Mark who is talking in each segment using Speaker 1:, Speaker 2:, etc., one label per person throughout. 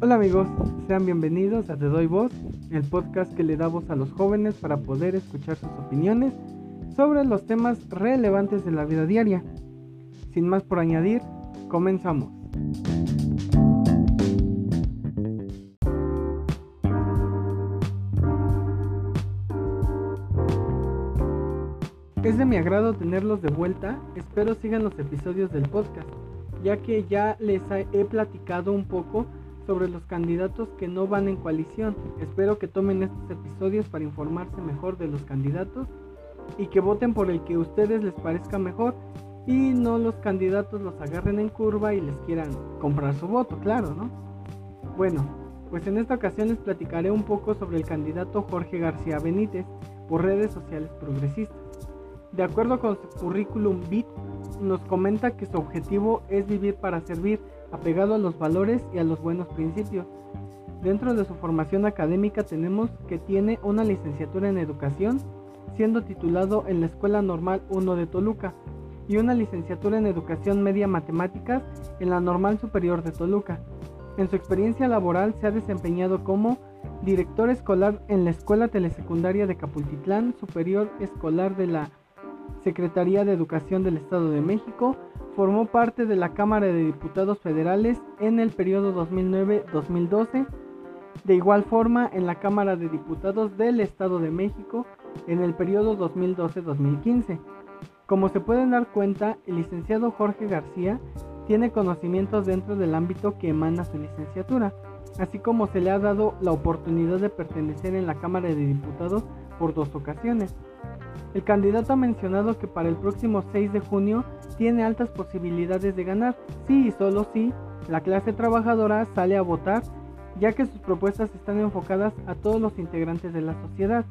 Speaker 1: Hola amigos, sean bienvenidos a Te Doy Voz, el podcast que le da voz a los jóvenes para poder escuchar sus opiniones sobre los temas relevantes de la vida diaria. Sin más por añadir, comenzamos. Es de mi agrado tenerlos de vuelta, espero sigan los episodios del podcast, ya que ya les he platicado un poco sobre los candidatos que no van en coalición. Espero que tomen estos episodios para informarse mejor de los candidatos y que voten por el que a ustedes les parezca mejor y no los candidatos los agarren en curva y les quieran comprar su voto, claro, ¿no? Bueno, pues en esta ocasión les platicaré un poco sobre el candidato Jorge García Benítez por redes sociales progresistas. De acuerdo con su currículum BIT, nos comenta que su objetivo es vivir para servir apegado a los valores y a los buenos principios. Dentro de su formación académica tenemos que tiene una licenciatura en educación, siendo titulado en la Escuela Normal 1 de Toluca, y una licenciatura en educación media matemáticas en la Normal Superior de Toluca. En su experiencia laboral se ha desempeñado como director escolar en la Escuela Telesecundaria de Capultitlán, superior escolar de la Secretaría de Educación del Estado de México, formó parte de la Cámara de Diputados Federales en el periodo 2009-2012, de igual forma en la Cámara de Diputados del Estado de México en el periodo 2012-2015. Como se pueden dar cuenta, el licenciado Jorge García tiene conocimientos dentro del ámbito que emana su licenciatura, así como se le ha dado la oportunidad de pertenecer en la Cámara de Diputados por dos ocasiones. El candidato ha mencionado que para el próximo 6 de junio tiene altas posibilidades de ganar, si y solo si la clase trabajadora sale a votar, ya que sus propuestas están enfocadas a todos los integrantes de la sociedad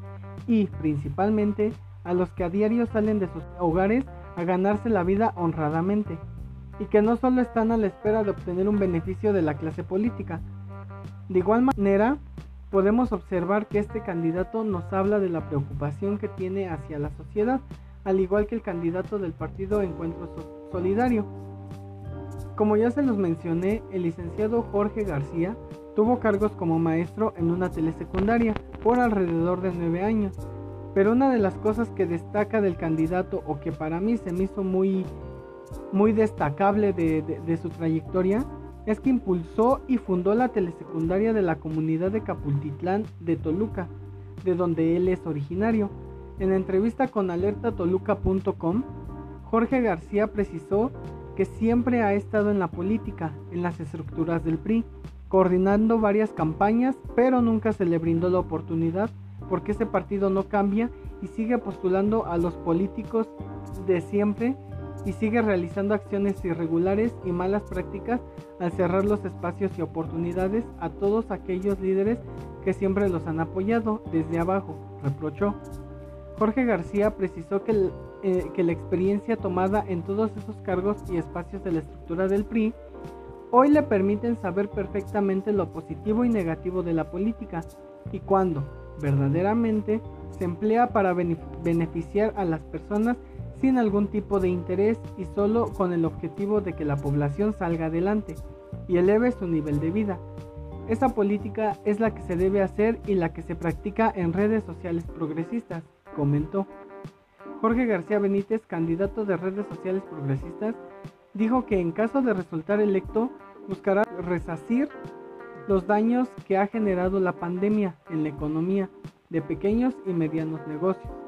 Speaker 1: y principalmente a los que a diario salen de sus hogares a ganarse la vida honradamente y que no solo están a la espera de obtener un beneficio de la clase política. De igual manera, podemos observar que este candidato nos habla de la preocupación que tiene hacia la sociedad, al igual que el candidato del partido Encuentro Solidario. Como ya se los mencioné, el licenciado Jorge García tuvo cargos como maestro en una telesecundaria por alrededor de nueve años. Pero una de las cosas que destaca del candidato o que para mí se me hizo muy, muy destacable de, de su trayectoria es que impulsó y fundó la telesecundaria de la comunidad de Capultitlán de Toluca, de donde él es originario. En entrevista con alertatoluca.com, Jorge García precisó que siempre ha estado en la política, en las estructuras del PRI, coordinando varias campañas, pero nunca se le brindó la oportunidad porque ese partido no cambia y sigue postulando a los políticos de siempre y sigue realizando acciones irregulares y malas prácticas al cerrar los espacios y oportunidades a todos aquellos líderes que siempre los han apoyado desde abajo, reprochó. Jorge García precisó que, eh, que la experiencia tomada en todos esos cargos y espacios de la estructura del PRI hoy le permiten saber perfectamente lo positivo y negativo de la política y cuando, verdaderamente, se emplea para beneficiar a las personas sin algún tipo de interés y solo con el objetivo de que la población salga adelante y eleve su nivel de vida. Esa política es la que se debe hacer y la que se practica en redes sociales progresistas, comentó. Jorge García Benítez, candidato de redes sociales progresistas, dijo que en caso de resultar electo buscará resacir los daños que ha generado la pandemia en la economía de pequeños y medianos negocios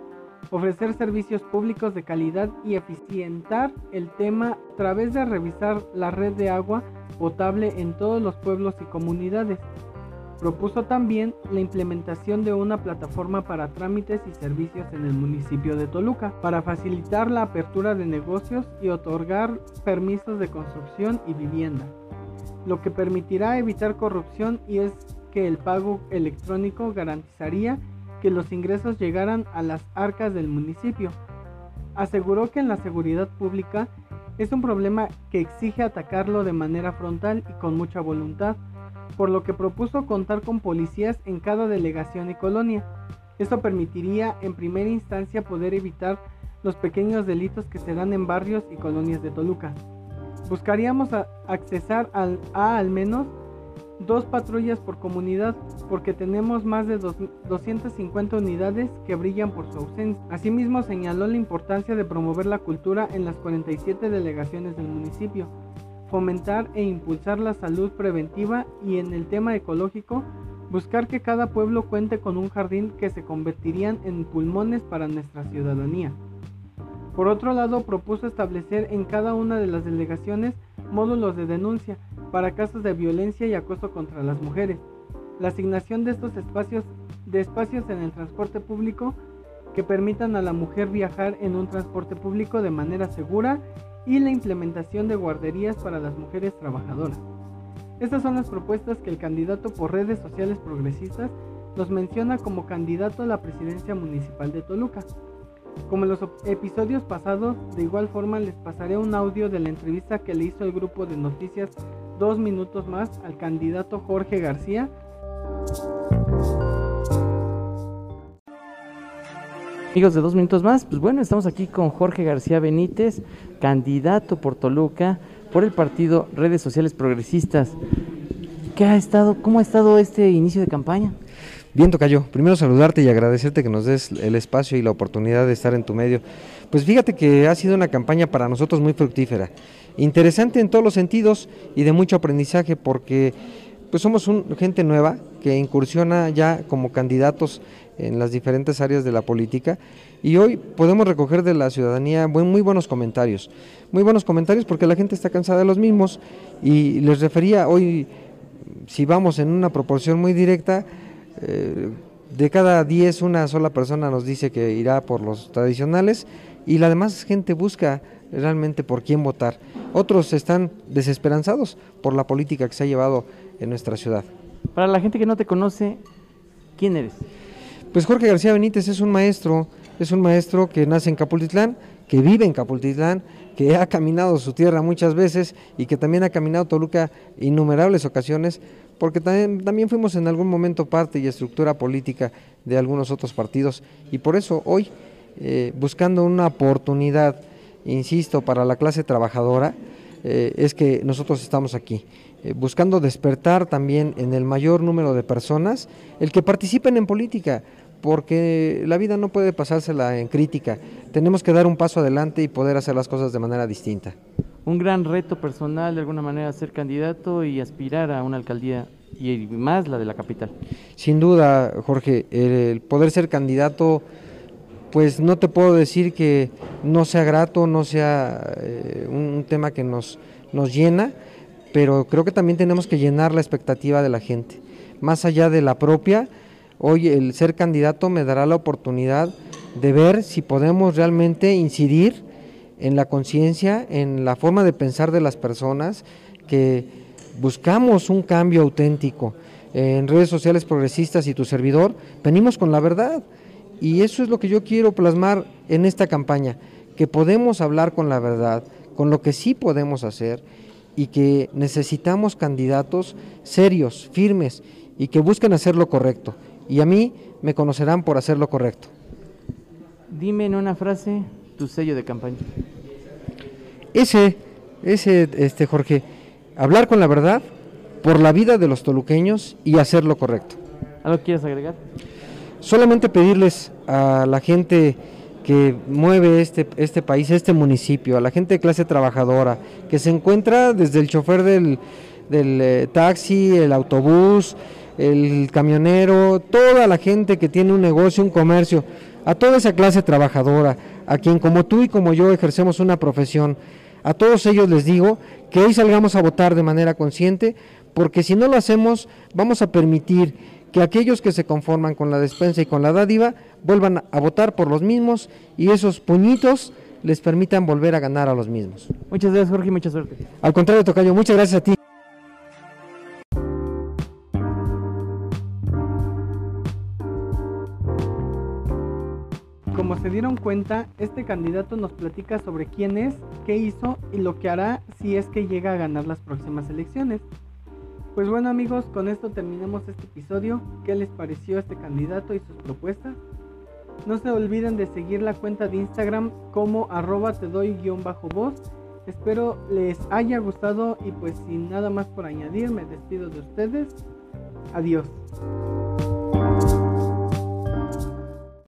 Speaker 1: ofrecer servicios públicos de calidad y eficientar el tema a través de revisar la red de agua potable en todos los pueblos y comunidades. Propuso también la implementación de una plataforma para trámites y servicios en el municipio de Toluca para facilitar la apertura de negocios y otorgar permisos de construcción y vivienda, lo que permitirá evitar corrupción y es que el pago electrónico garantizaría que los ingresos llegaran a las arcas del municipio. Aseguró que en la seguridad pública es un problema que exige atacarlo de manera frontal y con mucha voluntad, por lo que propuso contar con policías en cada delegación y colonia. Esto permitiría en primera instancia poder evitar los pequeños delitos que se dan en barrios y colonias de Toluca. Buscaríamos accesar a al menos dos patrullas por comunidad porque tenemos más de 250 unidades que brillan por su ausencia. Asimismo señaló la importancia de promover la cultura en las 47 delegaciones del municipio, fomentar e impulsar la salud preventiva y en el tema ecológico, buscar que cada pueblo cuente con un jardín que se convertirían en pulmones para nuestra ciudadanía. Por otro lado, propuso establecer en cada una de las delegaciones módulos de denuncia para casos de violencia y acoso contra las mujeres, la asignación de estos espacios de espacios en el transporte público que permitan a la mujer viajar en un transporte público de manera segura y la implementación de guarderías para las mujeres trabajadoras. Estas son las propuestas que el candidato por redes sociales progresistas nos menciona como candidato a la presidencia municipal de Toluca. Como en los episodios pasados, de igual forma les pasaré un audio de la entrevista que le hizo el grupo de noticias dos minutos más al candidato Jorge García.
Speaker 2: Amigos de dos minutos más, pues bueno, estamos aquí con Jorge García Benítez, candidato por Toluca por el partido Redes Sociales Progresistas. ¿Qué ha estado, cómo ha estado este inicio de campaña?
Speaker 3: Bien, Tocayo, primero saludarte y agradecerte que nos des el espacio y la oportunidad de estar en tu medio. Pues fíjate que ha sido una campaña para nosotros muy fructífera, interesante en todos los sentidos y de mucho aprendizaje porque pues somos gente nueva que incursiona ya como candidatos en las diferentes áreas de la política y hoy podemos recoger de la ciudadanía muy buenos comentarios, muy buenos comentarios porque la gente está cansada de los mismos y les refería hoy, si vamos en una proporción muy directa, eh, de cada 10 una sola persona nos dice que irá por los tradicionales y la demás gente busca realmente por quién votar. Otros están desesperanzados por la política que se ha llevado en nuestra ciudad.
Speaker 2: Para la gente que no te conoce, ¿quién eres?
Speaker 3: Pues Jorge García Benítez es un maestro, es un maestro que nace en Capultitlán, que vive en Capultitlán, que ha caminado su tierra muchas veces y que también ha caminado Toluca innumerables ocasiones, porque también, también fuimos en algún momento parte y estructura política de algunos otros partidos y por eso hoy, eh, buscando una oportunidad, insisto, para la clase trabajadora, eh, es que nosotros estamos aquí. Eh, buscando despertar también en el mayor número de personas el que participen en política, porque la vida no puede pasársela en crítica, tenemos que dar un paso adelante y poder hacer las cosas de manera distinta.
Speaker 2: Un gran reto personal de alguna manera ser candidato y aspirar a una alcaldía y más la de la capital.
Speaker 3: Sin duda, Jorge, el poder ser candidato, pues no te puedo decir que no sea grato, no sea eh, un tema que nos, nos llena, pero creo que también tenemos que llenar la expectativa de la gente. Más allá de la propia, hoy el ser candidato me dará la oportunidad de ver si podemos realmente incidir en la conciencia, en la forma de pensar de las personas, que buscamos un cambio auténtico. En redes sociales progresistas y tu servidor, venimos con la verdad. Y eso es lo que yo quiero plasmar en esta campaña, que podemos hablar con la verdad, con lo que sí podemos hacer y que necesitamos candidatos serios, firmes y que busquen hacer lo correcto. Y a mí me conocerán por hacer lo correcto.
Speaker 2: Dime en una frase tu sello de campaña.
Speaker 3: Ese, ese, este Jorge, hablar con la verdad por la vida de los toluqueños y hacer lo correcto.
Speaker 2: ¿Algo quieres agregar?
Speaker 3: Solamente pedirles a la gente que mueve este, este país, este municipio, a la gente de clase trabajadora, que se encuentra desde el chofer del, del eh, taxi, el autobús, el camionero, toda la gente que tiene un negocio, un comercio, a toda esa clase trabajadora, a quien como tú y como yo ejercemos una profesión, a todos ellos les digo que hoy salgamos a votar de manera consciente, porque si no lo hacemos vamos a permitir que aquellos que se conforman con la despensa y con la dádiva vuelvan a votar por los mismos y esos puñitos les permitan volver a ganar a los mismos.
Speaker 2: Muchas gracias Jorge y mucha suerte.
Speaker 3: Al contrario, Tocayo, muchas gracias a ti.
Speaker 1: Se dieron cuenta, este candidato nos platica sobre quién es, qué hizo y lo que hará si es que llega a ganar las próximas elecciones. Pues bueno amigos, con esto terminamos este episodio. ¿Qué les pareció este candidato y sus propuestas? No se olviden de seguir la cuenta de Instagram como arroba te doy guion bajo voz. Espero les haya gustado y pues sin nada más por añadir me despido de ustedes. Adiós.